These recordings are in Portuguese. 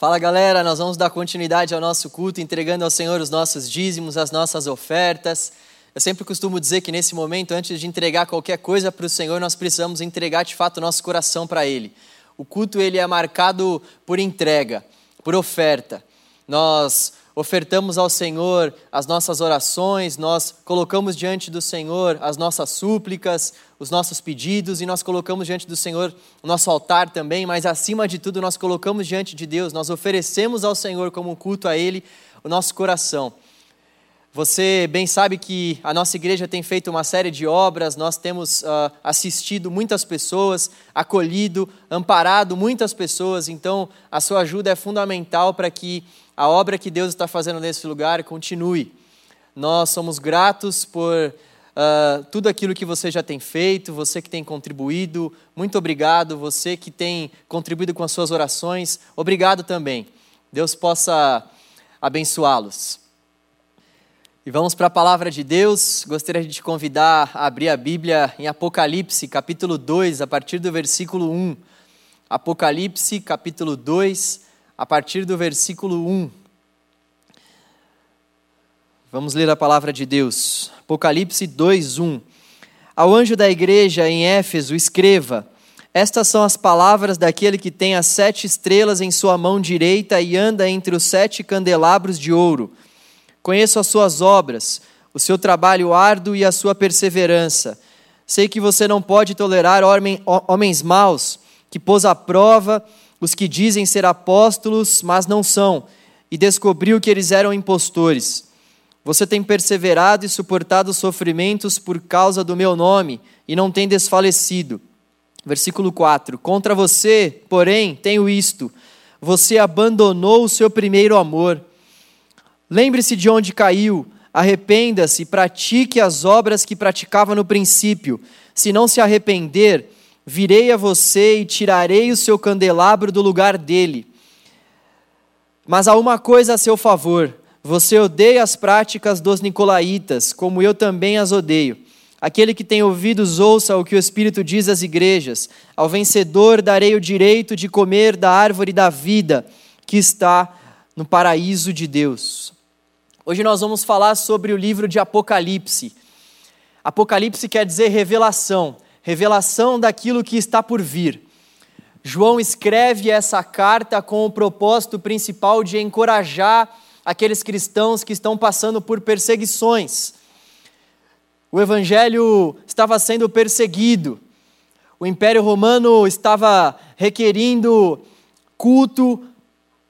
Fala galera, nós vamos dar continuidade ao nosso culto, entregando ao Senhor os nossos dízimos, as nossas ofertas. Eu sempre costumo dizer que nesse momento, antes de entregar qualquer coisa para o Senhor, nós precisamos entregar de fato o nosso coração para Ele. O culto ele é marcado por entrega, por oferta. Nós ofertamos ao Senhor as nossas orações, nós colocamos diante do Senhor as nossas súplicas, os nossos pedidos e nós colocamos diante do Senhor o nosso altar também, mas acima de tudo nós colocamos diante de Deus, nós oferecemos ao Senhor como um culto a Ele o nosso coração. Você bem sabe que a nossa igreja tem feito uma série de obras, nós temos uh, assistido muitas pessoas, acolhido, amparado muitas pessoas, então a sua ajuda é fundamental para que a obra que Deus está fazendo nesse lugar continue. Nós somos gratos por uh, tudo aquilo que você já tem feito, você que tem contribuído, muito obrigado, você que tem contribuído com as suas orações, obrigado também. Deus possa abençoá-los. E vamos para a palavra de Deus. Gostaria de te convidar a abrir a Bíblia em Apocalipse, capítulo 2, a partir do versículo 1. Apocalipse, capítulo 2, a partir do versículo 1. Vamos ler a palavra de Deus. Apocalipse 2, 1. Ao anjo da igreja em Éfeso, escreva: Estas são as palavras daquele que tem as sete estrelas em sua mão direita e anda entre os sete candelabros de ouro. Conheço as suas obras, o seu trabalho árduo e a sua perseverança. Sei que você não pode tolerar homens maus, que pôs à prova os que dizem ser apóstolos, mas não são, e descobriu que eles eram impostores. Você tem perseverado e suportado sofrimentos por causa do meu nome, e não tem desfalecido. Versículo 4: Contra você, porém, tenho isto: você abandonou o seu primeiro amor. Lembre-se de onde caiu, arrependa-se, pratique as obras que praticava no princípio. Se não se arrepender, virei a você e tirarei o seu candelabro do lugar dele. Mas há uma coisa a seu favor: você odeia as práticas dos nicolaítas, como eu também as odeio. Aquele que tem ouvidos, ouça o que o Espírito diz às igrejas. Ao vencedor darei o direito de comer da árvore da vida que está no paraíso de Deus. Hoje nós vamos falar sobre o livro de Apocalipse. Apocalipse quer dizer revelação, revelação daquilo que está por vir. João escreve essa carta com o propósito principal de encorajar aqueles cristãos que estão passando por perseguições. O evangelho estava sendo perseguido. O Império Romano estava requerindo culto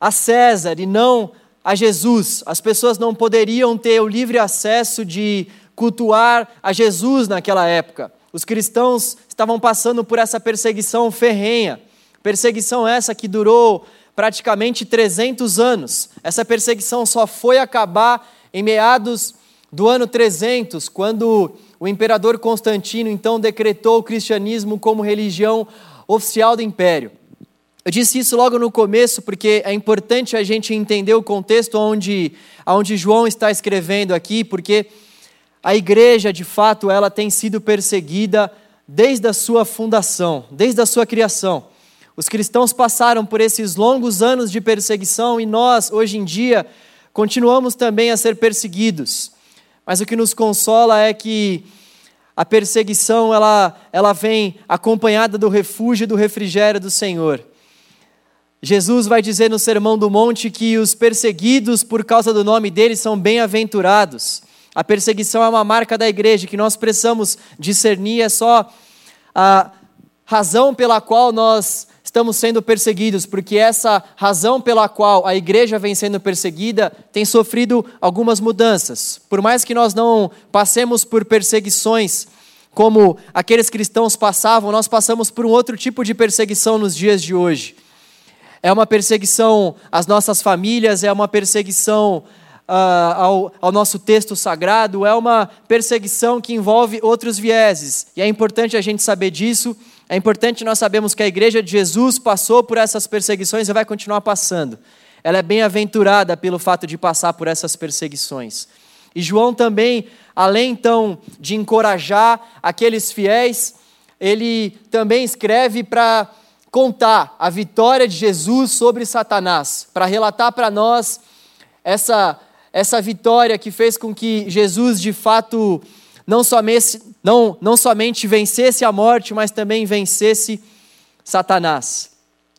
a César e não a Jesus. As pessoas não poderiam ter o livre acesso de cultuar a Jesus naquela época. Os cristãos estavam passando por essa perseguição ferrenha, perseguição essa que durou praticamente 300 anos. Essa perseguição só foi acabar em meados do ano 300, quando o imperador Constantino então decretou o cristianismo como religião oficial do império. Eu disse isso logo no começo porque é importante a gente entender o contexto onde, onde João está escrevendo aqui, porque a igreja, de fato, ela tem sido perseguida desde a sua fundação, desde a sua criação. Os cristãos passaram por esses longos anos de perseguição e nós, hoje em dia, continuamos também a ser perseguidos. Mas o que nos consola é que a perseguição ela, ela vem acompanhada do refúgio e do refrigério do Senhor. Jesus vai dizer no Sermão do Monte que os perseguidos por causa do nome dele são bem-aventurados. A perseguição é uma marca da igreja que nós precisamos discernir, é só a razão pela qual nós estamos sendo perseguidos, porque essa razão pela qual a igreja vem sendo perseguida tem sofrido algumas mudanças. Por mais que nós não passemos por perseguições como aqueles cristãos passavam, nós passamos por um outro tipo de perseguição nos dias de hoje é uma perseguição às nossas famílias, é uma perseguição uh, ao, ao nosso texto sagrado, é uma perseguição que envolve outros vieses. E é importante a gente saber disso, é importante nós sabermos que a igreja de Jesus passou por essas perseguições e vai continuar passando. Ela é bem-aventurada pelo fato de passar por essas perseguições. E João também, além então de encorajar aqueles fiéis, ele também escreve para contar a vitória de Jesus sobre Satanás, para relatar para nós essa, essa vitória que fez com que Jesus de fato não somente, não, não somente vencesse a morte, mas também vencesse Satanás.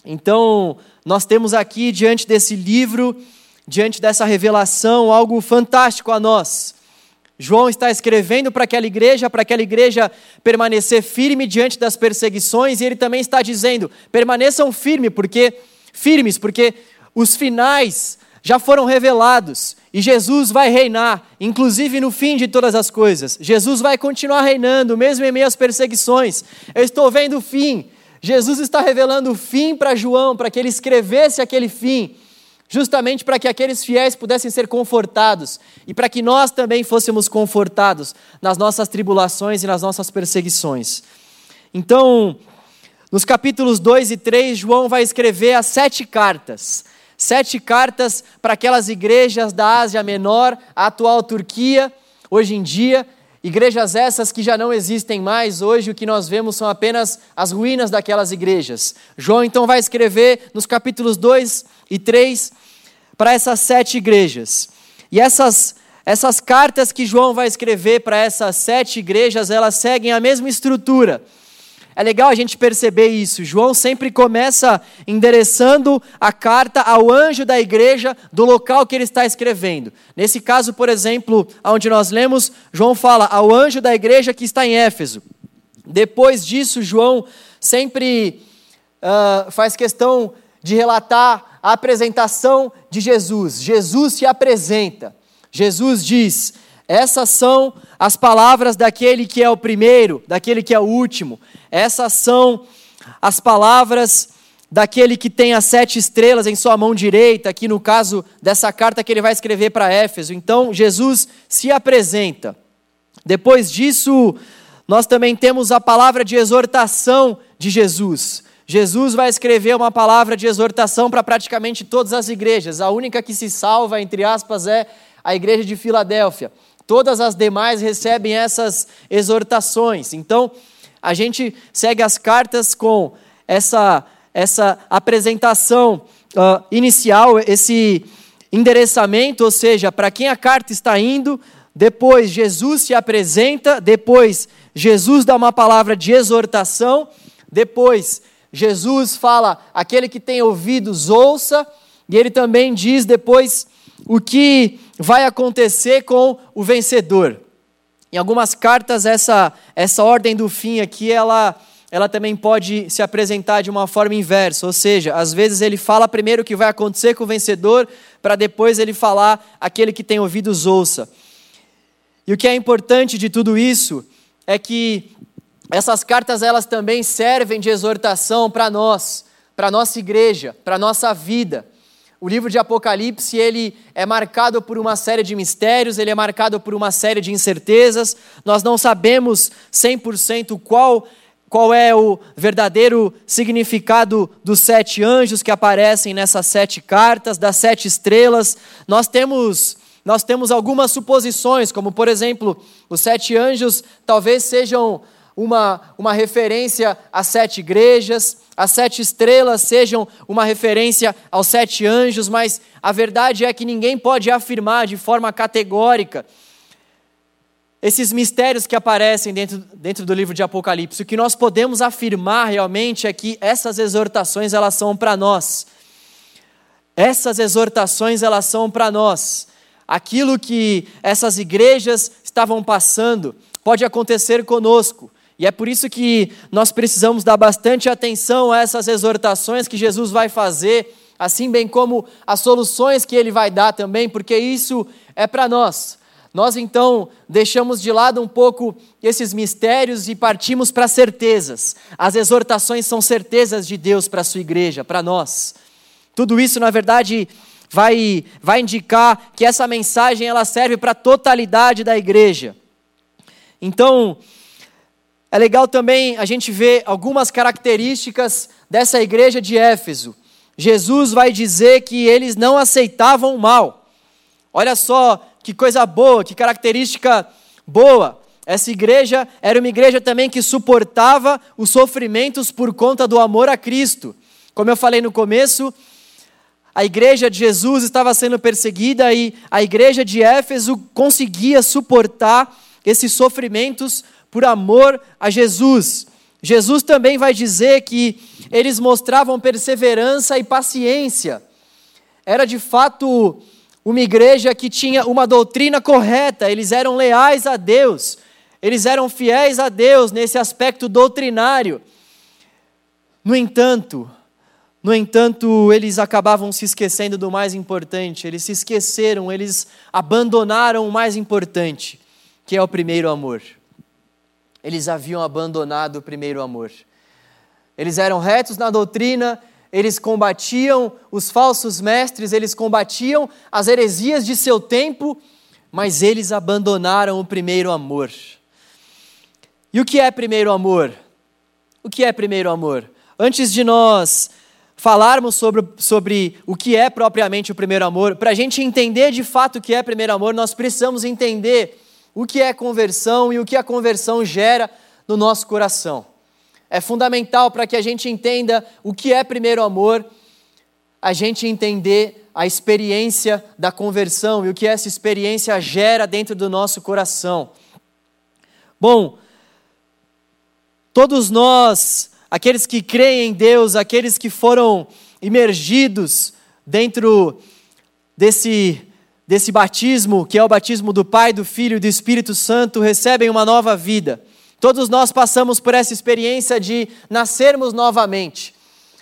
Então, nós temos aqui diante desse livro, diante dessa revelação, algo fantástico a nós. João está escrevendo para aquela igreja, para aquela igreja permanecer firme diante das perseguições, e ele também está dizendo: permaneçam firme, porque firmes, porque os finais já foram revelados e Jesus vai reinar, inclusive no fim de todas as coisas. Jesus vai continuar reinando, mesmo em meio às perseguições. Eu estou vendo o fim. Jesus está revelando o fim para João, para que ele escrevesse aquele fim justamente para que aqueles fiéis pudessem ser confortados e para que nós também fôssemos confortados nas nossas tribulações e nas nossas perseguições. Então, nos capítulos 2 e 3, João vai escrever as sete cartas. Sete cartas para aquelas igrejas da Ásia Menor, a atual Turquia, hoje em dia, Igrejas essas que já não existem mais, hoje o que nós vemos são apenas as ruínas daquelas igrejas. João então vai escrever nos capítulos 2 e 3 para essas sete igrejas. E essas, essas cartas que João vai escrever para essas sete igrejas, elas seguem a mesma estrutura. É legal a gente perceber isso. João sempre começa endereçando a carta ao anjo da igreja do local que ele está escrevendo. Nesse caso, por exemplo, onde nós lemos, João fala ao anjo da igreja que está em Éfeso. Depois disso, João sempre uh, faz questão de relatar a apresentação de Jesus. Jesus se apresenta. Jesus diz: essas são as palavras daquele que é o primeiro, daquele que é o último. Essas são as palavras daquele que tem as sete estrelas em sua mão direita, aqui no caso dessa carta que ele vai escrever para Éfeso. Então, Jesus se apresenta. Depois disso, nós também temos a palavra de exortação de Jesus. Jesus vai escrever uma palavra de exortação para praticamente todas as igrejas. A única que se salva, entre aspas, é a igreja de Filadélfia. Todas as demais recebem essas exortações. Então, a gente segue as cartas com essa, essa apresentação uh, inicial, esse endereçamento, ou seja, para quem a carta está indo. Depois, Jesus se apresenta. Depois, Jesus dá uma palavra de exortação. Depois, Jesus fala: aquele que tem ouvidos, ouça. E ele também diz depois o que vai acontecer com o vencedor. Em algumas cartas, essa, essa ordem do fim aqui, ela, ela também pode se apresentar de uma forma inversa, ou seja, às vezes ele fala primeiro o que vai acontecer com o vencedor, para depois ele falar aquele que tem ouvidos ouça. E o que é importante de tudo isso é que essas cartas elas também servem de exortação para nós, para nossa igreja, para nossa vida. O livro de Apocalipse, ele é marcado por uma série de mistérios, ele é marcado por uma série de incertezas. Nós não sabemos 100% qual qual é o verdadeiro significado dos sete anjos que aparecem nessas sete cartas, das sete estrelas. Nós temos nós temos algumas suposições, como por exemplo, os sete anjos talvez sejam uma, uma referência às sete igrejas, as sete estrelas sejam uma referência aos sete anjos, mas a verdade é que ninguém pode afirmar de forma categórica esses mistérios que aparecem dentro, dentro do livro de Apocalipse. O que nós podemos afirmar realmente é que essas exortações elas são para nós. Essas exortações elas são para nós. Aquilo que essas igrejas estavam passando pode acontecer conosco. E é por isso que nós precisamos dar bastante atenção a essas exortações que Jesus vai fazer, assim bem como as soluções que ele vai dar também, porque isso é para nós. Nós então deixamos de lado um pouco esses mistérios e partimos para certezas. As exortações são certezas de Deus para a sua igreja, para nós. Tudo isso, na verdade, vai, vai indicar que essa mensagem ela serve para a totalidade da igreja. Então, é legal também a gente ver algumas características dessa igreja de Éfeso. Jesus vai dizer que eles não aceitavam o mal. Olha só que coisa boa, que característica boa. Essa igreja era uma igreja também que suportava os sofrimentos por conta do amor a Cristo. Como eu falei no começo, a igreja de Jesus estava sendo perseguida e a igreja de Éfeso conseguia suportar esses sofrimentos por amor a Jesus. Jesus também vai dizer que eles mostravam perseverança e paciência. Era de fato uma igreja que tinha uma doutrina correta, eles eram leais a Deus, eles eram fiéis a Deus nesse aspecto doutrinário. No entanto, no entanto, eles acabavam se esquecendo do mais importante, eles se esqueceram, eles abandonaram o mais importante, que é o primeiro amor. Eles haviam abandonado o primeiro amor. Eles eram retos na doutrina, eles combatiam os falsos mestres, eles combatiam as heresias de seu tempo, mas eles abandonaram o primeiro amor. E o que é primeiro amor? O que é primeiro amor? Antes de nós falarmos sobre, sobre o que é propriamente o primeiro amor, para a gente entender de fato o que é primeiro amor, nós precisamos entender o que é conversão e o que a conversão gera no nosso coração. É fundamental para que a gente entenda o que é primeiro amor, a gente entender a experiência da conversão e o que essa experiência gera dentro do nosso coração. Bom, todos nós aqueles que creem em Deus, aqueles que foram imergidos dentro desse, desse batismo, que é o batismo do Pai, do Filho e do Espírito Santo, recebem uma nova vida. Todos nós passamos por essa experiência de nascermos novamente.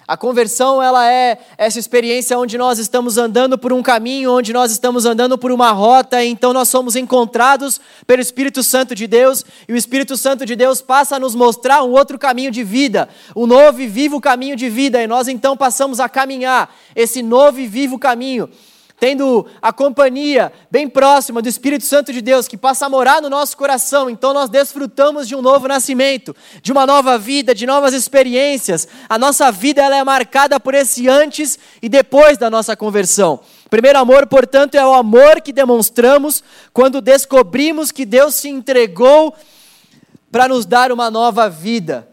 A conversão, ela é essa experiência onde nós estamos andando por um caminho, onde nós estamos andando por uma rota, e então nós somos encontrados pelo Espírito Santo de Deus, e o Espírito Santo de Deus passa a nos mostrar um outro caminho de vida, um novo e vivo caminho de vida, e nós então passamos a caminhar esse novo e vivo caminho tendo a companhia bem próxima do Espírito Santo de Deus que passa a morar no nosso coração, então nós desfrutamos de um novo nascimento, de uma nova vida, de novas experiências. A nossa vida ela é marcada por esse antes e depois da nossa conversão. Primeiro amor, portanto, é o amor que demonstramos quando descobrimos que Deus se entregou para nos dar uma nova vida.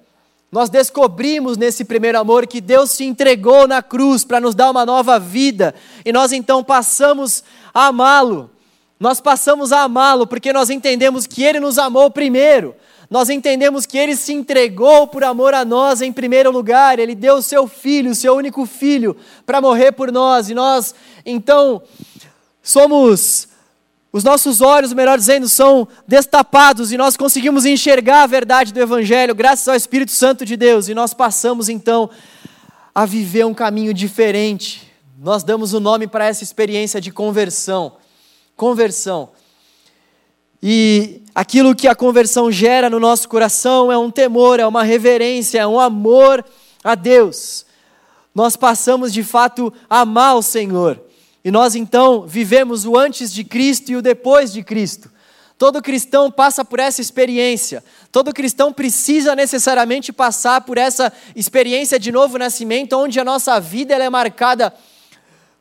Nós descobrimos nesse primeiro amor que Deus se entregou na cruz para nos dar uma nova vida, e nós então passamos a amá-lo. Nós passamos a amá-lo porque nós entendemos que ele nos amou primeiro. Nós entendemos que ele se entregou por amor a nós em primeiro lugar, ele deu o seu filho, o seu único filho, para morrer por nós, e nós então somos os nossos olhos, melhor dizendo, são destapados e nós conseguimos enxergar a verdade do Evangelho graças ao Espírito Santo de Deus e nós passamos então a viver um caminho diferente. Nós damos o nome para essa experiência de conversão. Conversão. E aquilo que a conversão gera no nosso coração é um temor, é uma reverência, é um amor a Deus. Nós passamos de fato a amar o Senhor. E nós então vivemos o antes de Cristo e o depois de Cristo. Todo cristão passa por essa experiência. Todo cristão precisa necessariamente passar por essa experiência de novo nascimento, onde a nossa vida é marcada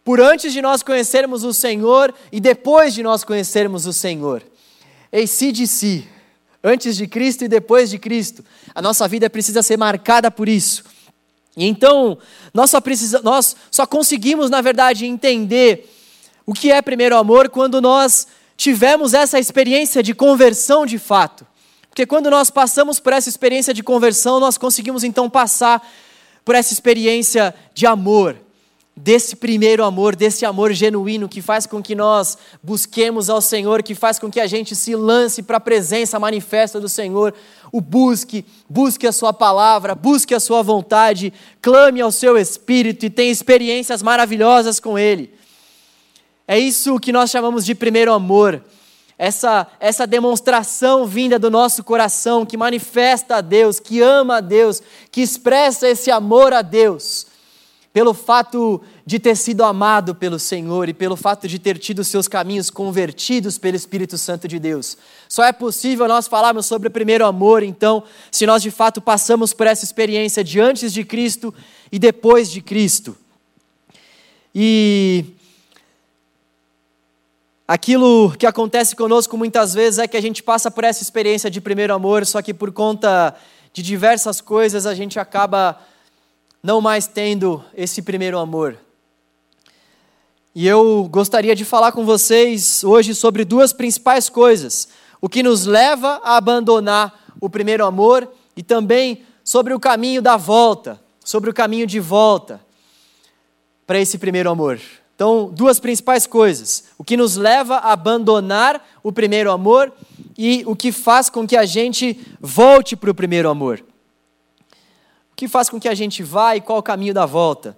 por antes de nós conhecermos o Senhor e depois de nós conhecermos o Senhor. si, antes de Cristo e depois de Cristo. A nossa vida precisa ser marcada por isso. E então, nós só, precisa, nós só conseguimos, na verdade, entender o que é primeiro amor quando nós tivemos essa experiência de conversão de fato. Porque quando nós passamos por essa experiência de conversão, nós conseguimos então passar por essa experiência de amor desse primeiro amor, desse amor genuíno que faz com que nós busquemos ao Senhor, que faz com que a gente se lance para a presença manifesta do Senhor, o busque, busque a sua palavra, busque a sua vontade, clame ao seu espírito e tenha experiências maravilhosas com ele. É isso que nós chamamos de primeiro amor. Essa, essa demonstração vinda do nosso coração, que manifesta a Deus, que ama a Deus, que expressa esse amor a Deus pelo fato de ter sido amado pelo Senhor e pelo fato de ter tido seus caminhos convertidos pelo Espírito Santo de Deus. Só é possível nós falarmos sobre o primeiro amor, então, se nós de fato passamos por essa experiência de antes de Cristo e depois de Cristo. E Aquilo que acontece conosco muitas vezes é que a gente passa por essa experiência de primeiro amor, só que por conta de diversas coisas a gente acaba não mais tendo esse primeiro amor. E eu gostaria de falar com vocês hoje sobre duas principais coisas: o que nos leva a abandonar o primeiro amor e também sobre o caminho da volta, sobre o caminho de volta para esse primeiro amor. Então, duas principais coisas: o que nos leva a abandonar o primeiro amor e o que faz com que a gente volte para o primeiro amor. O que faz com que a gente vá e qual o caminho da volta?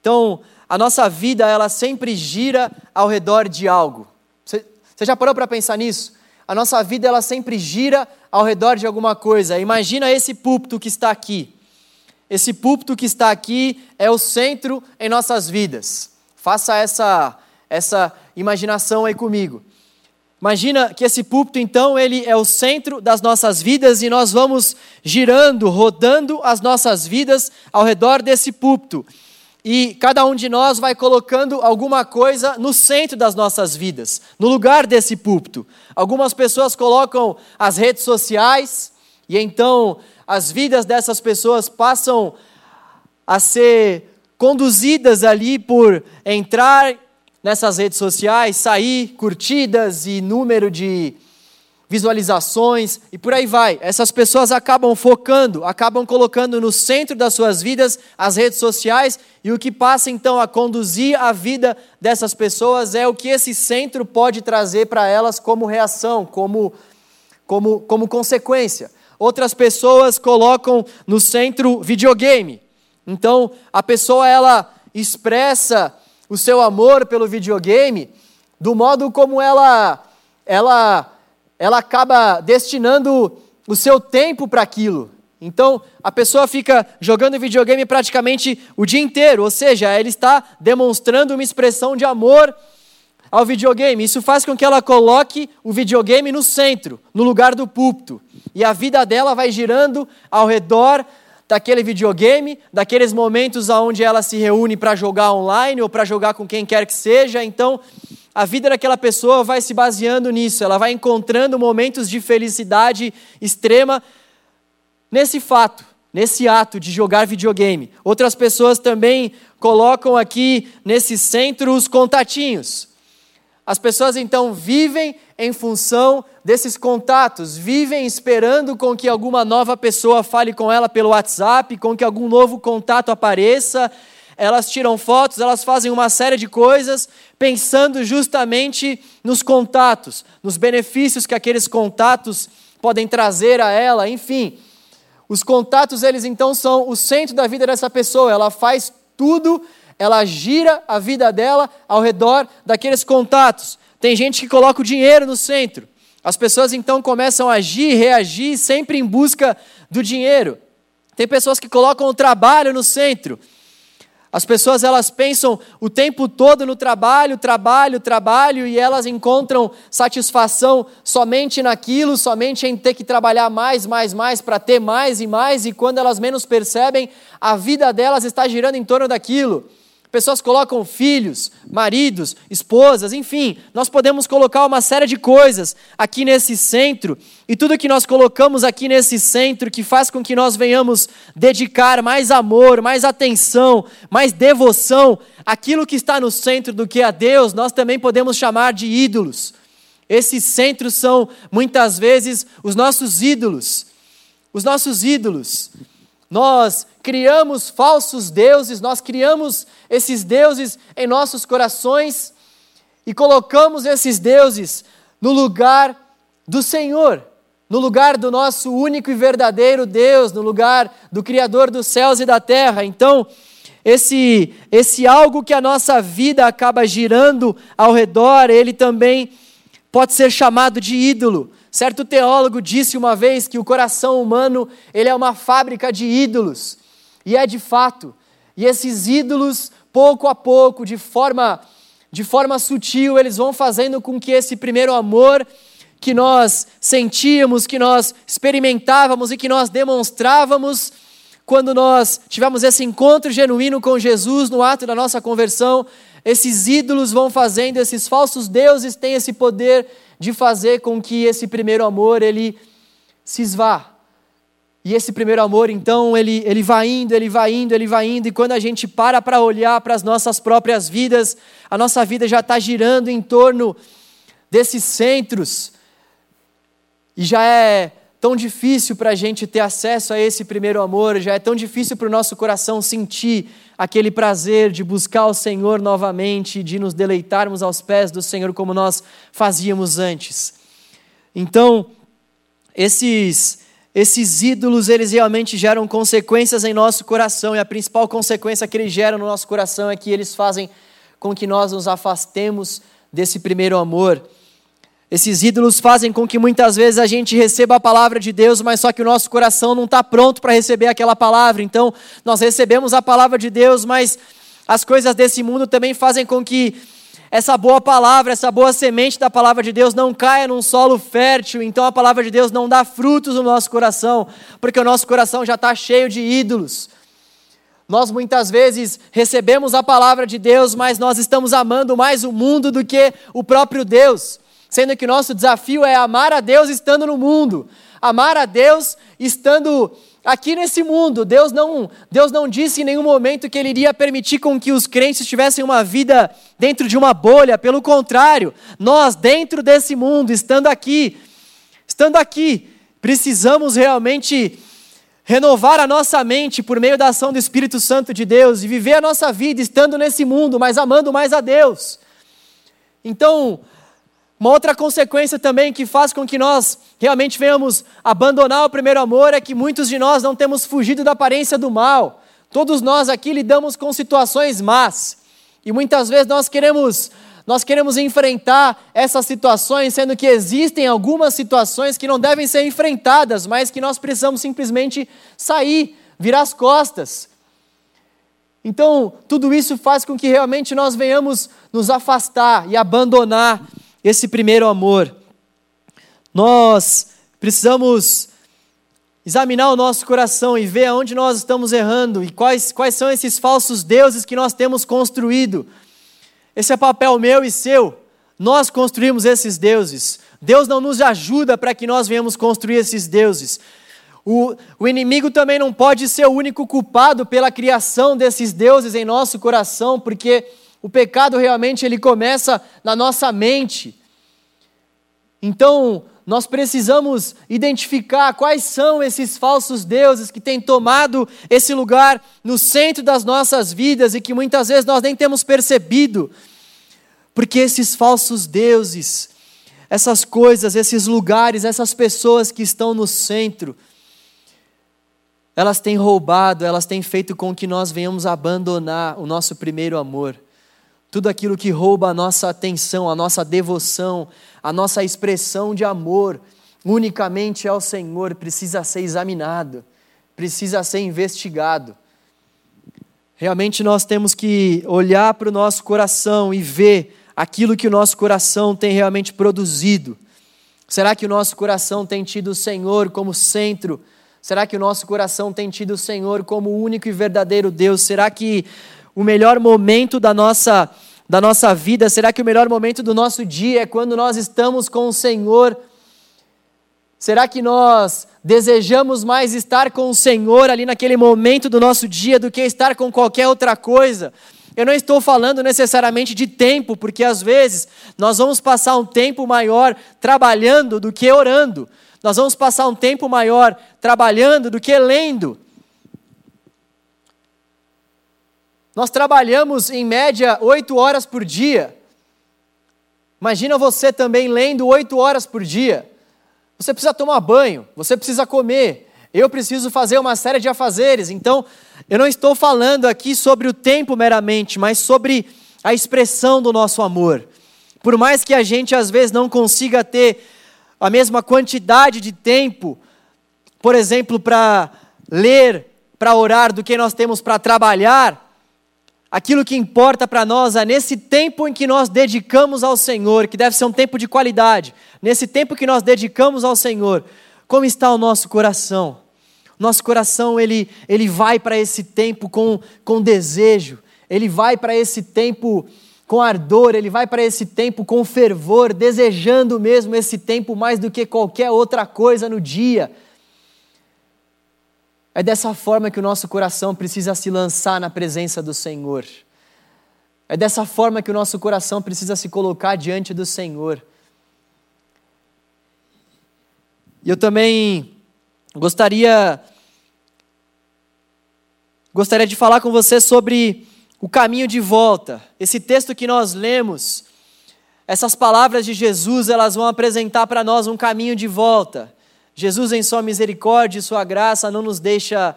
Então, a nossa vida, ela sempre gira ao redor de algo. Você, já parou para pensar nisso? A nossa vida, ela sempre gira ao redor de alguma coisa. Imagina esse púlpito que está aqui. Esse púlpito que está aqui é o centro em nossas vidas. Faça essa, essa imaginação aí comigo. Imagina que esse púlpito, então, ele é o centro das nossas vidas e nós vamos girando, rodando as nossas vidas ao redor desse púlpito. E cada um de nós vai colocando alguma coisa no centro das nossas vidas, no lugar desse púlpito. Algumas pessoas colocam as redes sociais, e então as vidas dessas pessoas passam a ser conduzidas ali por entrar nessas redes sociais, sair, curtidas e número de visualizações e por aí vai. Essas pessoas acabam focando, acabam colocando no centro das suas vidas as redes sociais e o que passa então a conduzir a vida dessas pessoas é o que esse centro pode trazer para elas como reação, como, como, como consequência. Outras pessoas colocam no centro videogame. Então a pessoa ela expressa o seu amor pelo videogame do modo como ela ela ela acaba destinando o seu tempo para aquilo. Então, a pessoa fica jogando videogame praticamente o dia inteiro, ou seja, ela está demonstrando uma expressão de amor ao videogame. Isso faz com que ela coloque o videogame no centro, no lugar do púlpito. E a vida dela vai girando ao redor daquele videogame, daqueles momentos onde ela se reúne para jogar online ou para jogar com quem quer que seja. Então, a vida daquela pessoa vai se baseando nisso, ela vai encontrando momentos de felicidade extrema nesse fato, nesse ato de jogar videogame. Outras pessoas também colocam aqui nesse centro os contatinhos. As pessoas então vivem em função desses contatos, vivem esperando com que alguma nova pessoa fale com ela pelo WhatsApp, com que algum novo contato apareça. Elas tiram fotos, elas fazem uma série de coisas, pensando justamente nos contatos, nos benefícios que aqueles contatos podem trazer a ela, enfim. Os contatos, eles então são o centro da vida dessa pessoa, ela faz tudo, ela gira a vida dela ao redor daqueles contatos. Tem gente que coloca o dinheiro no centro. As pessoas então começam a agir, reagir, sempre em busca do dinheiro. Tem pessoas que colocam o trabalho no centro. As pessoas elas pensam o tempo todo no trabalho, trabalho, trabalho e elas encontram satisfação somente naquilo, somente em ter que trabalhar mais, mais, mais para ter mais e mais e quando elas menos percebem, a vida delas está girando em torno daquilo. Pessoas colocam filhos, maridos, esposas, enfim, nós podemos colocar uma série de coisas aqui nesse centro, e tudo que nós colocamos aqui nesse centro que faz com que nós venhamos dedicar mais amor, mais atenção, mais devoção aquilo que está no centro do que a Deus, nós também podemos chamar de ídolos. Esses centros são muitas vezes os nossos ídolos. Os nossos ídolos. Nós criamos falsos deuses, nós criamos esses deuses em nossos corações e colocamos esses deuses no lugar do Senhor, no lugar do nosso único e verdadeiro Deus, no lugar do Criador dos céus e da terra. Então, esse, esse algo que a nossa vida acaba girando ao redor, ele também pode ser chamado de ídolo. Certo teólogo disse uma vez que o coração humano ele é uma fábrica de ídolos. E é de fato. E esses ídolos, pouco a pouco, de forma, de forma sutil, eles vão fazendo com que esse primeiro amor que nós sentíamos, que nós experimentávamos e que nós demonstrávamos quando nós tivemos esse encontro genuíno com Jesus no ato da nossa conversão, esses ídolos vão fazendo, esses falsos deuses têm esse poder de fazer com que esse primeiro amor ele se esvá. E esse primeiro amor, então, ele, ele vai indo, ele vai indo, ele vai indo, e quando a gente para para olhar para as nossas próprias vidas, a nossa vida já está girando em torno desses centros, e já é tão difícil para a gente ter acesso a esse primeiro amor, já é tão difícil para o nosso coração sentir aquele prazer de buscar o Senhor novamente, de nos deleitarmos aos pés do Senhor como nós fazíamos antes. Então, esses esses ídolos, eles realmente geram consequências em nosso coração, e a principal consequência que eles geram no nosso coração é que eles fazem com que nós nos afastemos desse primeiro amor. Esses ídolos fazem com que muitas vezes a gente receba a palavra de Deus, mas só que o nosso coração não está pronto para receber aquela palavra. Então, nós recebemos a palavra de Deus, mas as coisas desse mundo também fazem com que essa boa palavra, essa boa semente da palavra de Deus não caia num solo fértil. Então, a palavra de Deus não dá frutos no nosso coração, porque o nosso coração já está cheio de ídolos. Nós muitas vezes recebemos a palavra de Deus, mas nós estamos amando mais o mundo do que o próprio Deus sendo que nosso desafio é amar a Deus estando no mundo, amar a Deus estando aqui nesse mundo. Deus não, Deus não disse em nenhum momento que Ele iria permitir com que os crentes tivessem uma vida dentro de uma bolha. Pelo contrário, nós dentro desse mundo, estando aqui, estando aqui, precisamos realmente renovar a nossa mente por meio da ação do Espírito Santo de Deus e viver a nossa vida estando nesse mundo, mas amando mais a Deus. Então, uma outra consequência também que faz com que nós realmente venhamos abandonar o primeiro amor é que muitos de nós não temos fugido da aparência do mal. Todos nós aqui lidamos com situações más. E muitas vezes nós queremos nós queremos enfrentar essas situações, sendo que existem algumas situações que não devem ser enfrentadas, mas que nós precisamos simplesmente sair, virar as costas. Então, tudo isso faz com que realmente nós venhamos nos afastar e abandonar esse primeiro amor. Nós precisamos examinar o nosso coração e ver aonde nós estamos errando e quais, quais são esses falsos deuses que nós temos construído. Esse é papel meu e seu. Nós construímos esses deuses. Deus não nos ajuda para que nós venhamos construir esses deuses. O, o inimigo também não pode ser o único culpado pela criação desses deuses em nosso coração, porque o pecado realmente ele começa na nossa mente. Então, nós precisamos identificar quais são esses falsos deuses que têm tomado esse lugar no centro das nossas vidas e que muitas vezes nós nem temos percebido. Porque esses falsos deuses, essas coisas, esses lugares, essas pessoas que estão no centro, elas têm roubado, elas têm feito com que nós venhamos abandonar o nosso primeiro amor tudo aquilo que rouba a nossa atenção, a nossa devoção, a nossa expressão de amor unicamente ao Senhor precisa ser examinado, precisa ser investigado. Realmente nós temos que olhar para o nosso coração e ver aquilo que o nosso coração tem realmente produzido. Será que o nosso coração tem tido o Senhor como centro? Será que o nosso coração tem tido o Senhor como único e verdadeiro Deus? Será que o melhor momento da nossa, da nossa vida? Será que o melhor momento do nosso dia é quando nós estamos com o Senhor? Será que nós desejamos mais estar com o Senhor ali naquele momento do nosso dia do que estar com qualquer outra coisa? Eu não estou falando necessariamente de tempo, porque às vezes nós vamos passar um tempo maior trabalhando do que orando. Nós vamos passar um tempo maior trabalhando do que lendo. Nós trabalhamos em média oito horas por dia. Imagina você também lendo oito horas por dia. Você precisa tomar banho, você precisa comer, eu preciso fazer uma série de afazeres. Então, eu não estou falando aqui sobre o tempo meramente, mas sobre a expressão do nosso amor. Por mais que a gente às vezes não consiga ter a mesma quantidade de tempo, por exemplo, para ler, para orar, do que nós temos para trabalhar, aquilo que importa para nós é nesse tempo em que nós dedicamos ao Senhor, que deve ser um tempo de qualidade, nesse tempo que nós dedicamos ao Senhor, como está o nosso coração? Nosso coração, ele, ele vai para esse tempo com, com desejo, ele vai para esse tempo com ardor, ele vai para esse tempo com fervor, desejando mesmo esse tempo mais do que qualquer outra coisa no dia. É dessa forma que o nosso coração precisa se lançar na presença do Senhor. É dessa forma que o nosso coração precisa se colocar diante do Senhor. E eu também gostaria gostaria de falar com você sobre o caminho de volta. Esse texto que nós lemos, essas palavras de Jesus, elas vão apresentar para nós um caminho de volta. Jesus em sua misericórdia e sua graça não nos deixa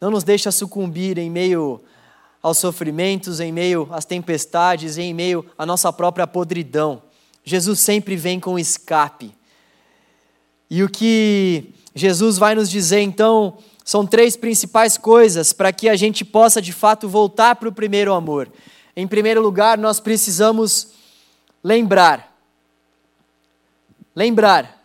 não nos deixa sucumbir em meio aos sofrimentos, em meio às tempestades, em meio à nossa própria podridão. Jesus sempre vem com escape. E o que Jesus vai nos dizer então são três principais coisas para que a gente possa de fato voltar para o primeiro amor. Em primeiro lugar, nós precisamos lembrar. Lembrar.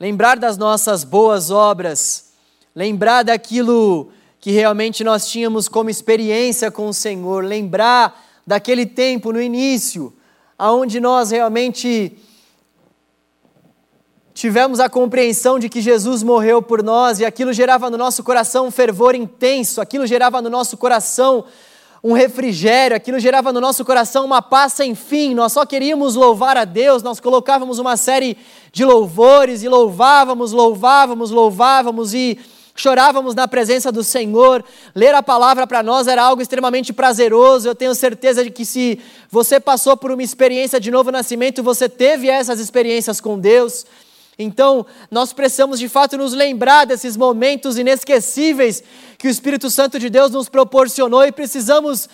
Lembrar das nossas boas obras. Lembrar daquilo que realmente nós tínhamos como experiência com o Senhor. Lembrar daquele tempo no início, aonde nós realmente tivemos a compreensão de que Jesus morreu por nós e aquilo gerava no nosso coração um fervor intenso, aquilo gerava no nosso coração um refrigério, aquilo gerava no nosso coração uma paz sem fim. Nós só queríamos louvar a Deus, nós colocávamos uma série de louvores e louvávamos, louvávamos, louvávamos e chorávamos na presença do Senhor. Ler a palavra para nós era algo extremamente prazeroso. Eu tenho certeza de que se você passou por uma experiência de novo nascimento, você teve essas experiências com Deus. Então, nós precisamos de fato nos lembrar desses momentos inesquecíveis que o Espírito Santo de Deus nos proporcionou e precisamos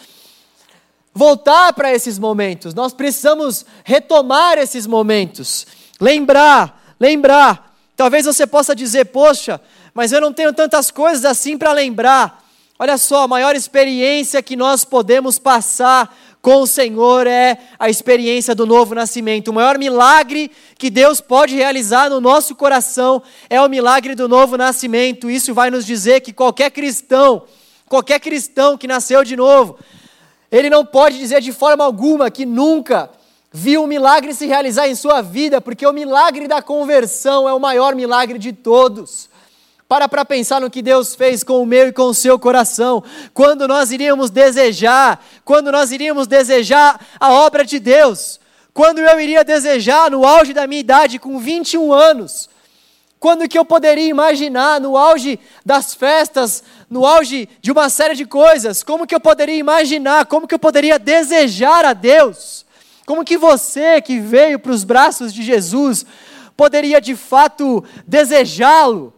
voltar para esses momentos. Nós precisamos retomar esses momentos. Lembrar, lembrar. Talvez você possa dizer, poxa, mas eu não tenho tantas coisas assim para lembrar. Olha só, a maior experiência que nós podemos passar com o Senhor é a experiência do novo nascimento. O maior milagre que Deus pode realizar no nosso coração é o milagre do novo nascimento. Isso vai nos dizer que qualquer cristão, qualquer cristão que nasceu de novo, ele não pode dizer de forma alguma que nunca viu um milagre se realizar em sua vida, porque o milagre da conversão é o maior milagre de todos. Para para pensar no que Deus fez com o meu e com o seu coração. Quando nós iríamos desejar, quando nós iríamos desejar a obra de Deus. Quando eu iria desejar no auge da minha idade, com 21 anos. Quando que eu poderia imaginar no auge das festas, no auge de uma série de coisas, como que eu poderia imaginar, como que eu poderia desejar a Deus? Como que você que veio para os braços de Jesus poderia de fato desejá-lo?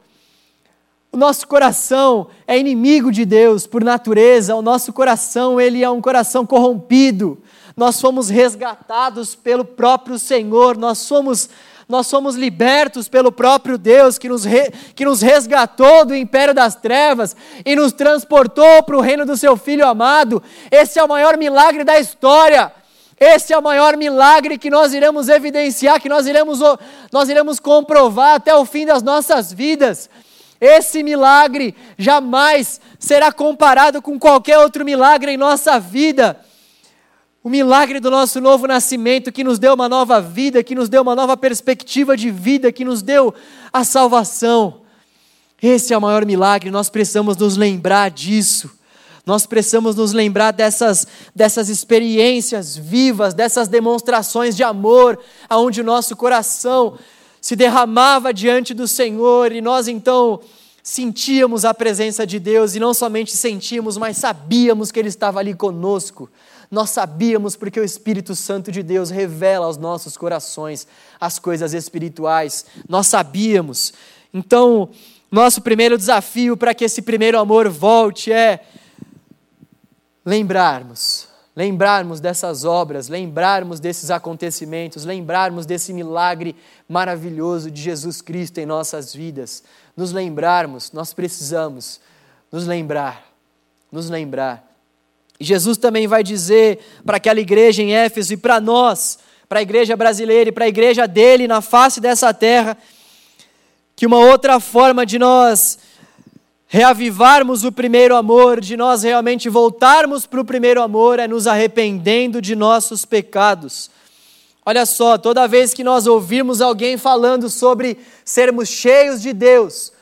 O nosso coração é inimigo de Deus por natureza, o nosso coração, ele é um coração corrompido. Nós fomos resgatados pelo próprio Senhor, nós somos nós somos libertos pelo próprio Deus que nos, re, que nos resgatou do império das trevas e nos transportou para o reino do seu Filho amado. Esse é o maior milagre da história. Esse é o maior milagre que nós iremos evidenciar, que nós iremos, nós iremos comprovar até o fim das nossas vidas. Esse milagre jamais será comparado com qualquer outro milagre em nossa vida. O milagre do nosso novo nascimento, que nos deu uma nova vida, que nos deu uma nova perspectiva de vida, que nos deu a salvação. Esse é o maior milagre, nós precisamos nos lembrar disso. Nós precisamos nos lembrar dessas, dessas experiências vivas, dessas demonstrações de amor, aonde o nosso coração se derramava diante do Senhor e nós então sentíamos a presença de Deus e não somente sentíamos, mas sabíamos que Ele estava ali conosco. Nós sabíamos porque o Espírito Santo de Deus revela aos nossos corações as coisas espirituais. Nós sabíamos. Então, nosso primeiro desafio para que esse primeiro amor volte é lembrarmos lembrarmos dessas obras, lembrarmos desses acontecimentos, lembrarmos desse milagre maravilhoso de Jesus Cristo em nossas vidas, nos lembrarmos, nós precisamos nos lembrar, nos lembrar. E Jesus também vai dizer para aquela igreja em Éfeso e para nós, para a igreja brasileira e para a igreja dele na face dessa terra, que uma outra forma de nós reavivarmos o primeiro amor, de nós realmente voltarmos para o primeiro amor, é nos arrependendo de nossos pecados. Olha só, toda vez que nós ouvirmos alguém falando sobre sermos cheios de Deus,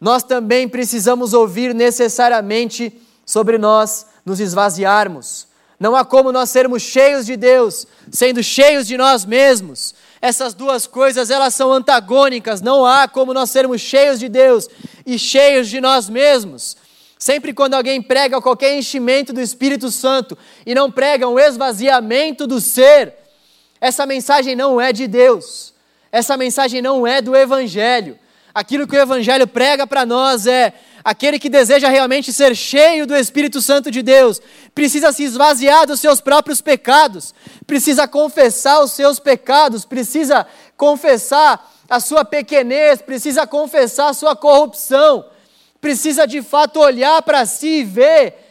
nós também precisamos ouvir necessariamente sobre nós nos esvaziarmos. Não há como nós sermos cheios de Deus, sendo cheios de nós mesmos. Essas duas coisas, elas são antagônicas. Não há como nós sermos cheios de Deus e cheios de nós mesmos. Sempre quando alguém prega qualquer enchimento do Espírito Santo e não prega um esvaziamento do ser, essa mensagem não é de Deus. Essa mensagem não é do Evangelho. Aquilo que o Evangelho prega para nós é aquele que deseja realmente ser cheio do Espírito Santo de Deus, precisa se esvaziar dos seus próprios pecados, precisa confessar os seus pecados, precisa confessar a sua pequenez, precisa confessar a sua corrupção, precisa de fato olhar para si e ver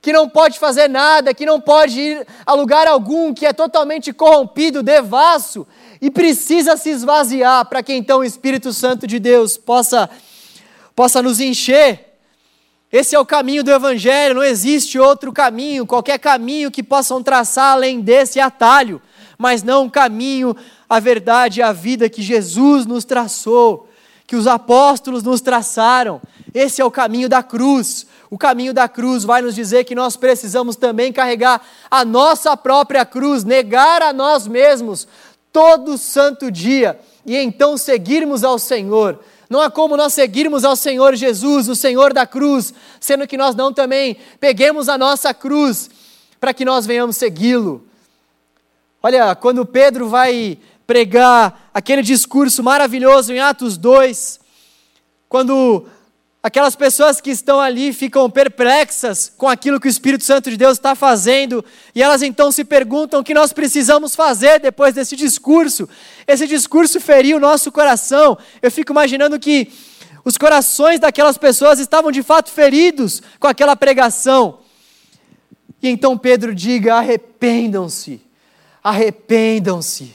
que não pode fazer nada, que não pode ir a lugar algum, que é totalmente corrompido, devasso, e precisa se esvaziar para que então o Espírito Santo de Deus possa possa nos encher. Esse é o caminho do Evangelho, não existe outro caminho, qualquer caminho que possam traçar além desse atalho, mas não o caminho, a verdade e a vida que Jesus nos traçou, que os apóstolos nos traçaram. Esse é o caminho da cruz. O caminho da cruz vai nos dizer que nós precisamos também carregar a nossa própria cruz, negar a nós mesmos todo santo dia e então seguirmos ao Senhor não há como nós seguirmos ao Senhor Jesus, o Senhor da cruz, sendo que nós não também peguemos a nossa cruz para que nós venhamos segui-lo. Olha, quando Pedro vai pregar aquele discurso maravilhoso em Atos 2, quando Aquelas pessoas que estão ali ficam perplexas com aquilo que o Espírito Santo de Deus está fazendo, e elas então se perguntam o que nós precisamos fazer depois desse discurso. Esse discurso feriu o nosso coração. Eu fico imaginando que os corações daquelas pessoas estavam de fato feridos com aquela pregação. E então Pedro diga: arrependam-se, arrependam-se,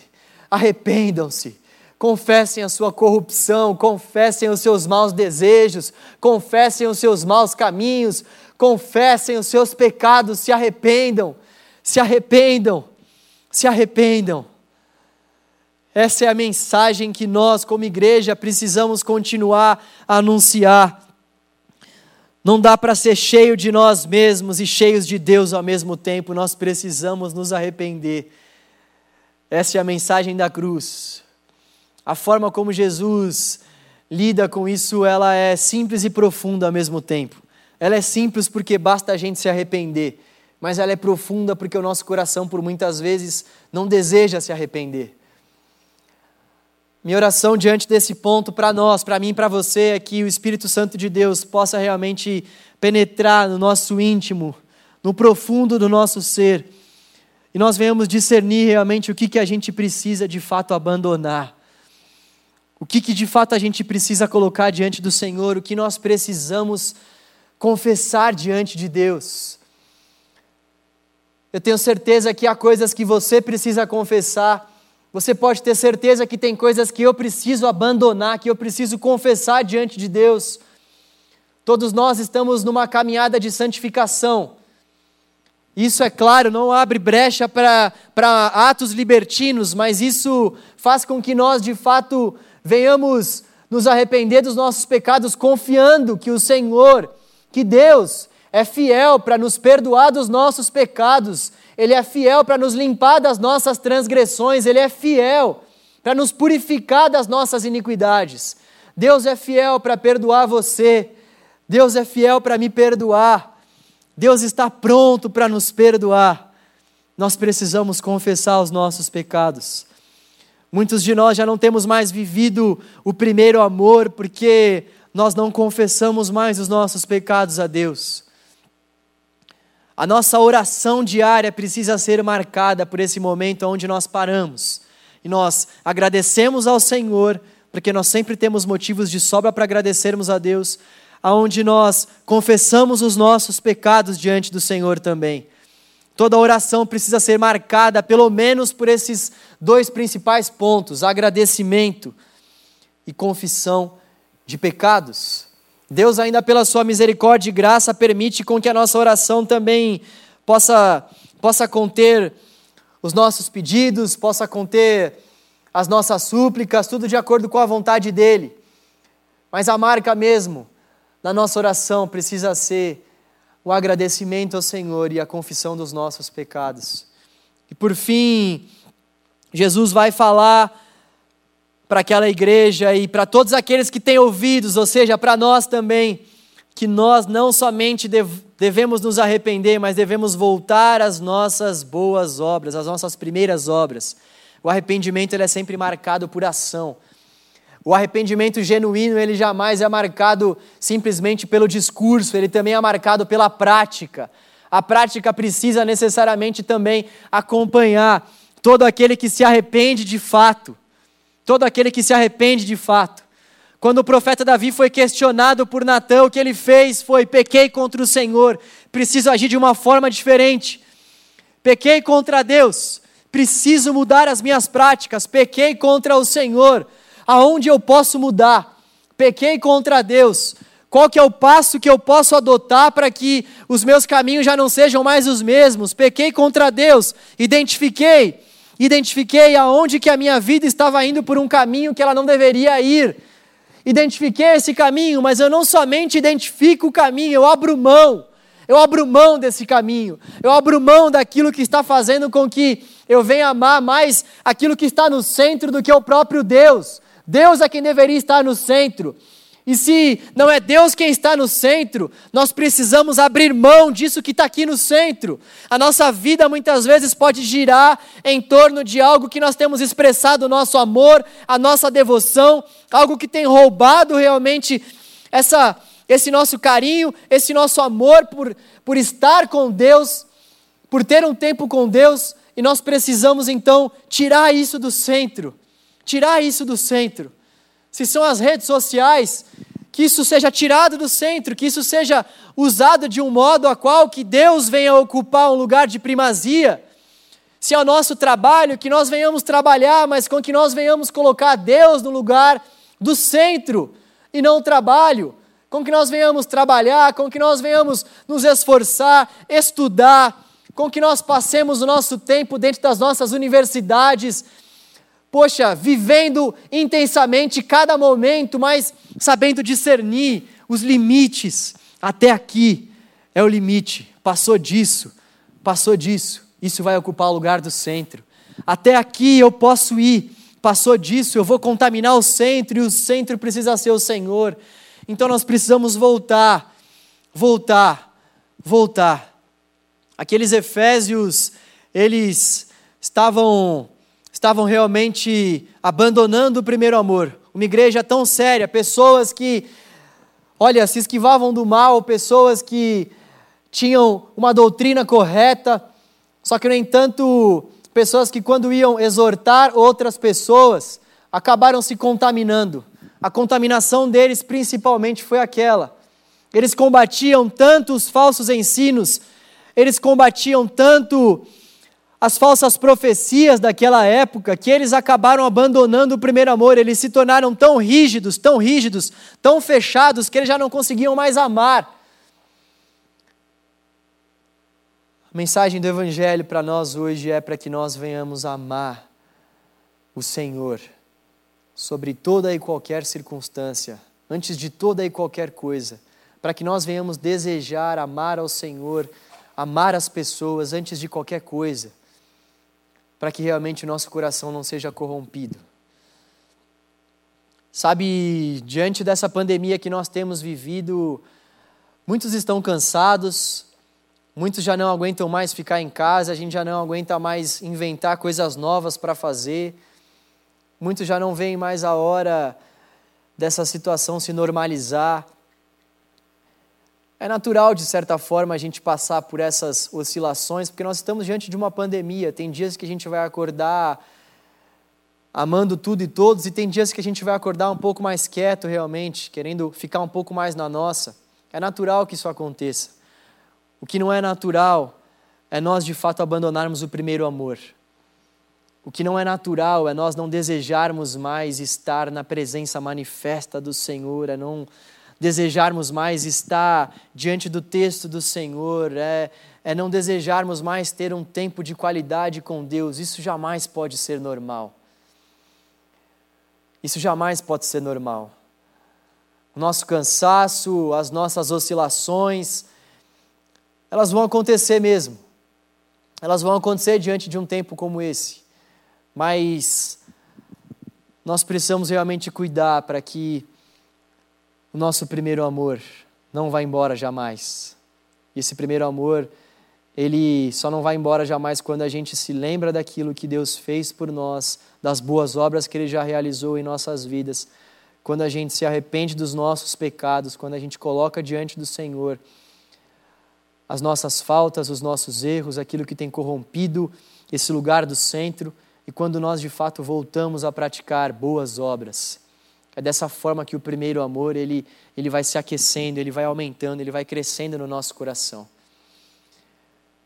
arrependam-se confessem a sua corrupção, confessem os seus maus desejos, confessem os seus maus caminhos, confessem os seus pecados, se arrependam, se arrependam, se arrependam. Essa é a mensagem que nós, como igreja, precisamos continuar a anunciar. Não dá para ser cheio de nós mesmos e cheios de Deus ao mesmo tempo, nós precisamos nos arrepender. Essa é a mensagem da cruz. A forma como Jesus lida com isso, ela é simples e profunda ao mesmo tempo. Ela é simples porque basta a gente se arrepender, mas ela é profunda porque o nosso coração, por muitas vezes, não deseja se arrepender. Minha oração diante desse ponto para nós, para mim e para você, é que o Espírito Santo de Deus possa realmente penetrar no nosso íntimo, no profundo do nosso ser, e nós venhamos discernir realmente o que, que a gente precisa de fato abandonar o que, que de fato a gente precisa colocar diante do Senhor, o que nós precisamos confessar diante de Deus. Eu tenho certeza que há coisas que você precisa confessar. Você pode ter certeza que tem coisas que eu preciso abandonar, que eu preciso confessar diante de Deus. Todos nós estamos numa caminhada de santificação. Isso, é claro, não abre brecha para atos libertinos, mas isso faz com que nós, de fato, venhamos nos arrepender dos nossos pecados, confiando que o Senhor, que Deus, é fiel para nos perdoar dos nossos pecados, Ele é fiel para nos limpar das nossas transgressões, Ele é fiel para nos purificar das nossas iniquidades. Deus é fiel para perdoar você, Deus é fiel para me perdoar, Deus está pronto para nos perdoar. Nós precisamos confessar os nossos pecados. Muitos de nós já não temos mais vivido o primeiro amor porque nós não confessamos mais os nossos pecados a Deus. A nossa oração diária precisa ser marcada por esse momento onde nós paramos e nós agradecemos ao Senhor, porque nós sempre temos motivos de sobra para agradecermos a Deus, aonde nós confessamos os nossos pecados diante do Senhor também. Toda oração precisa ser marcada pelo menos por esses dois principais pontos: agradecimento e confissão de pecados. Deus, ainda pela sua misericórdia e graça, permite com que a nossa oração também possa, possa conter os nossos pedidos, possa conter as nossas súplicas, tudo de acordo com a vontade dEle. Mas a marca mesmo da nossa oração precisa ser o agradecimento ao Senhor e a confissão dos nossos pecados. E por fim, Jesus vai falar para aquela igreja e para todos aqueles que têm ouvidos, ou seja, para nós também, que nós não somente devemos nos arrepender, mas devemos voltar às nossas boas obras, às nossas primeiras obras. O arrependimento ele é sempre marcado por ação. O arrependimento genuíno, ele jamais é marcado simplesmente pelo discurso, ele também é marcado pela prática. A prática precisa necessariamente também acompanhar todo aquele que se arrepende de fato. Todo aquele que se arrepende de fato. Quando o profeta Davi foi questionado por Natã, o que ele fez foi: pequei contra o Senhor, preciso agir de uma forma diferente. Pequei contra Deus, preciso mudar as minhas práticas. Pequei contra o Senhor, aonde eu posso mudar? Pequei contra Deus. Qual que é o passo que eu posso adotar para que os meus caminhos já não sejam mais os mesmos? Pequei contra Deus, identifiquei, identifiquei aonde que a minha vida estava indo por um caminho que ela não deveria ir. Identifiquei esse caminho, mas eu não somente identifico o caminho, eu abro mão. Eu abro mão desse caminho. Eu abro mão daquilo que está fazendo com que eu venha amar mais aquilo que está no centro do que o próprio Deus. Deus é quem deveria estar no centro. E se não é Deus quem está no centro, nós precisamos abrir mão disso que está aqui no centro. A nossa vida muitas vezes pode girar em torno de algo que nós temos expressado o nosso amor, a nossa devoção, algo que tem roubado realmente essa, esse nosso carinho, esse nosso amor por, por estar com Deus, por ter um tempo com Deus, e nós precisamos então tirar isso do centro tirar isso do centro. Se são as redes sociais, que isso seja tirado do centro, que isso seja usado de um modo a qual que Deus venha ocupar um lugar de primazia. Se é o nosso trabalho, que nós venhamos trabalhar, mas com que nós venhamos colocar Deus no lugar do centro e não o trabalho. Com que nós venhamos trabalhar, com que nós venhamos nos esforçar, estudar, com que nós passemos o nosso tempo dentro das nossas universidades, poxa, vivendo intensamente cada momento, mas sabendo discernir os limites. Até aqui é o limite, passou disso, passou disso, isso vai ocupar o lugar do centro. Até aqui eu posso ir, passou disso, eu vou contaminar o centro e o centro precisa ser o Senhor. Então nós precisamos voltar, voltar, voltar. Aqueles efésios, eles estavam estavam realmente abandonando o primeiro amor. Uma igreja tão séria, pessoas que, olha, se esquivavam do mal, pessoas que tinham uma doutrina correta, só que, no entanto, pessoas que, quando iam exortar outras pessoas, acabaram se contaminando. A contaminação deles, principalmente, foi aquela. Eles combatiam tanto os falsos ensinos, eles combatiam tanto as falsas profecias daquela época que eles acabaram abandonando o primeiro amor, eles se tornaram tão rígidos, tão rígidos, tão fechados que eles já não conseguiam mais amar. A mensagem do Evangelho para nós hoje é para que nós venhamos amar o Senhor sobre toda e qualquer circunstância, antes de toda e qualquer coisa, para que nós venhamos desejar amar ao Senhor, amar as pessoas antes de qualquer coisa para que realmente o nosso coração não seja corrompido. Sabe, diante dessa pandemia que nós temos vivido, muitos estão cansados, muitos já não aguentam mais ficar em casa, a gente já não aguenta mais inventar coisas novas para fazer, muitos já não veem mais a hora dessa situação se normalizar. É natural, de certa forma, a gente passar por essas oscilações, porque nós estamos diante de uma pandemia. Tem dias que a gente vai acordar amando tudo e todos, e tem dias que a gente vai acordar um pouco mais quieto, realmente, querendo ficar um pouco mais na nossa. É natural que isso aconteça. O que não é natural é nós, de fato, abandonarmos o primeiro amor. O que não é natural é nós não desejarmos mais estar na presença manifesta do Senhor, é não desejarmos mais estar diante do texto do Senhor, é, é não desejarmos mais ter um tempo de qualidade com Deus. Isso jamais pode ser normal. Isso jamais pode ser normal. O nosso cansaço, as nossas oscilações, elas vão acontecer mesmo. Elas vão acontecer diante de um tempo como esse. Mas nós precisamos realmente cuidar para que o nosso primeiro amor não vá embora jamais. E esse primeiro amor, ele só não vai embora jamais quando a gente se lembra daquilo que Deus fez por nós, das boas obras que Ele já realizou em nossas vidas, quando a gente se arrepende dos nossos pecados, quando a gente coloca diante do Senhor as nossas faltas, os nossos erros, aquilo que tem corrompido esse lugar do centro, e quando nós de fato voltamos a praticar boas obras. É dessa forma que o primeiro amor ele, ele vai se aquecendo, ele vai aumentando, ele vai crescendo no nosso coração.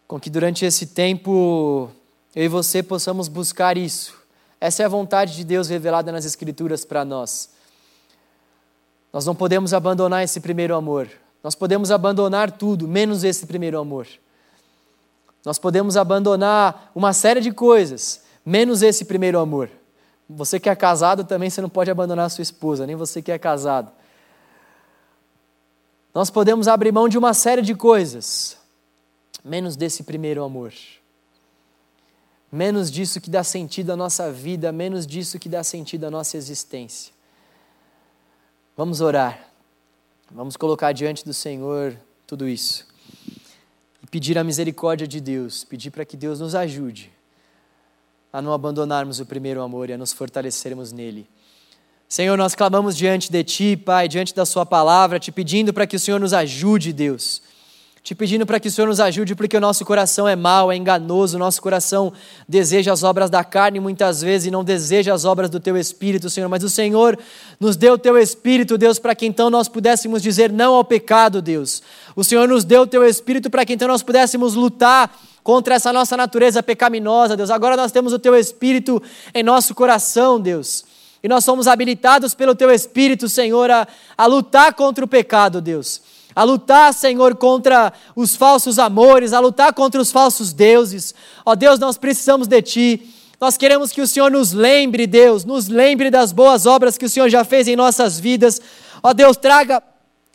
Com que durante esse tempo eu e você possamos buscar isso. Essa é a vontade de Deus revelada nas Escrituras para nós. Nós não podemos abandonar esse primeiro amor. Nós podemos abandonar tudo, menos esse primeiro amor. Nós podemos abandonar uma série de coisas, menos esse primeiro amor. Você que é casado também, você não pode abandonar a sua esposa, nem você que é casado. Nós podemos abrir mão de uma série de coisas, menos desse primeiro amor. Menos disso que dá sentido à nossa vida, menos disso que dá sentido à nossa existência. Vamos orar. Vamos colocar diante do Senhor tudo isso. E pedir a misericórdia de Deus, pedir para que Deus nos ajude a não abandonarmos o primeiro amor e a nos fortalecermos nele. Senhor, nós clamamos diante de Ti, Pai, diante da Sua palavra, te pedindo para que o Senhor nos ajude, Deus. Te pedindo para que o Senhor nos ajude, porque o nosso coração é mau, é enganoso, o nosso coração deseja as obras da carne muitas vezes e não deseja as obras do Teu Espírito, Senhor. Mas o Senhor nos deu o Teu Espírito, Deus, para que então nós pudéssemos dizer não ao pecado, Deus. O Senhor nos deu o Teu Espírito para que então nós pudéssemos lutar contra essa nossa natureza pecaminosa, Deus. Agora nós temos o Teu Espírito em nosso coração, Deus. E nós somos habilitados pelo Teu Espírito, Senhor, a, a lutar contra o pecado, Deus. A lutar, Senhor, contra os falsos amores, a lutar contra os falsos deuses. Ó Deus, nós precisamos de Ti. Nós queremos que o Senhor nos lembre, Deus, nos lembre das boas obras que o Senhor já fez em nossas vidas. Ó Deus, traga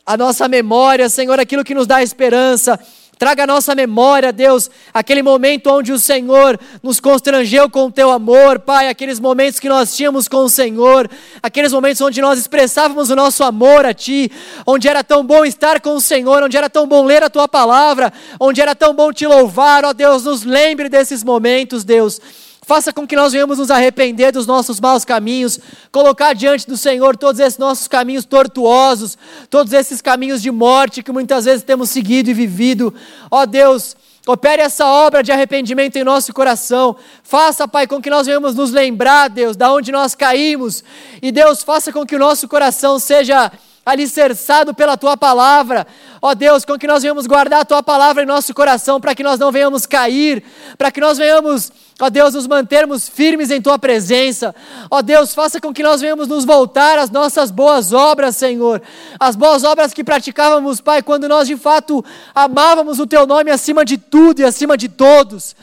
a nossa memória, Senhor, aquilo que nos dá esperança Traga à nossa memória, Deus, aquele momento onde o Senhor nos constrangeu com o teu amor, Pai, aqueles momentos que nós tínhamos com o Senhor, aqueles momentos onde nós expressávamos o nosso amor a Ti, onde era tão bom estar com o Senhor, onde era tão bom ler a Tua palavra, onde era tão bom te louvar, ó Deus, nos lembre desses momentos, Deus. Faça com que nós venhamos nos arrepender dos nossos maus caminhos, colocar diante do Senhor todos esses nossos caminhos tortuosos, todos esses caminhos de morte que muitas vezes temos seguido e vivido. Ó oh Deus, opere essa obra de arrependimento em nosso coração. Faça, Pai, com que nós venhamos nos lembrar, Deus, da onde nós caímos. E Deus, faça com que o nosso coração seja alicerçado pela tua palavra. Ó Deus, com que nós venhamos guardar a tua palavra em nosso coração, para que nós não venhamos cair, para que nós venhamos, ó Deus, nos mantermos firmes em tua presença. Ó Deus, faça com que nós venhamos nos voltar às nossas boas obras, Senhor. As boas obras que praticávamos, Pai, quando nós de fato amávamos o teu nome acima de tudo e acima de todos.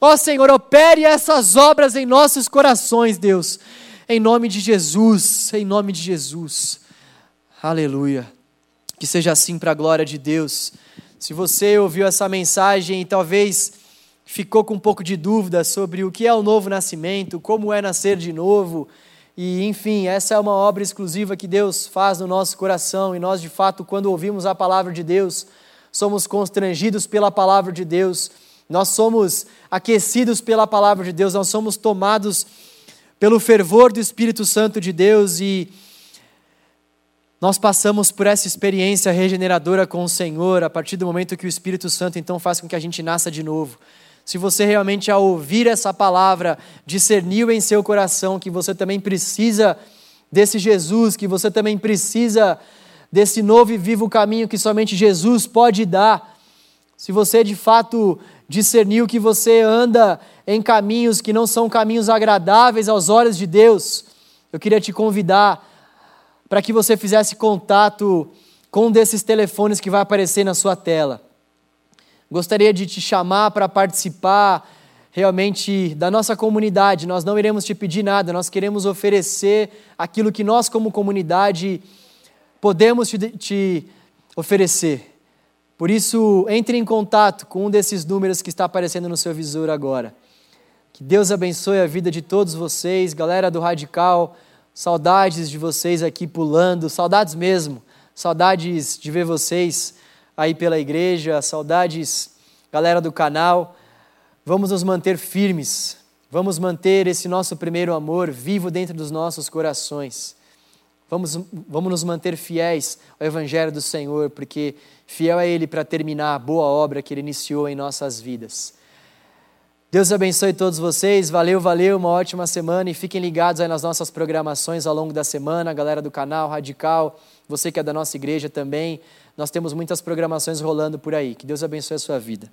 Ó Senhor, opere essas obras em nossos corações, Deus. Em nome de Jesus, em nome de Jesus. Aleluia. Que seja assim para a glória de Deus. Se você ouviu essa mensagem e talvez ficou com um pouco de dúvida sobre o que é o novo nascimento, como é nascer de novo, e enfim, essa é uma obra exclusiva que Deus faz no nosso coração e nós, de fato, quando ouvimos a palavra de Deus, somos constrangidos pela palavra de Deus, nós somos aquecidos pela palavra de Deus, nós somos tomados pelo fervor do Espírito Santo de Deus e nós passamos por essa experiência regeneradora com o Senhor a partir do momento que o Espírito Santo então faz com que a gente nasça de novo. Se você realmente, ao ouvir essa palavra, discerniu em seu coração que você também precisa desse Jesus, que você também precisa desse novo e vivo caminho que somente Jesus pode dar, se você de fato discerniu que você anda em caminhos que não são caminhos agradáveis aos olhos de Deus, eu queria te convidar para que você fizesse contato com um desses telefones que vai aparecer na sua tela. Gostaria de te chamar para participar realmente da nossa comunidade. Nós não iremos te pedir nada, nós queremos oferecer aquilo que nós, como comunidade, podemos te, te oferecer. Por isso, entre em contato com um desses números que está aparecendo no seu visor agora. Que Deus abençoe a vida de todos vocês, galera do Radical. Saudades de vocês aqui pulando, saudades mesmo, saudades de ver vocês aí pela igreja, saudades, galera do canal. Vamos nos manter firmes, vamos manter esse nosso primeiro amor vivo dentro dos nossos corações. Vamos, vamos nos manter fiéis ao Evangelho do Senhor, porque fiel é Ele para terminar a boa obra que Ele iniciou em nossas vidas. Deus abençoe todos vocês, valeu, valeu, uma ótima semana e fiquem ligados aí nas nossas programações ao longo da semana, a galera do canal Radical, você que é da nossa igreja também, nós temos muitas programações rolando por aí. Que Deus abençoe a sua vida.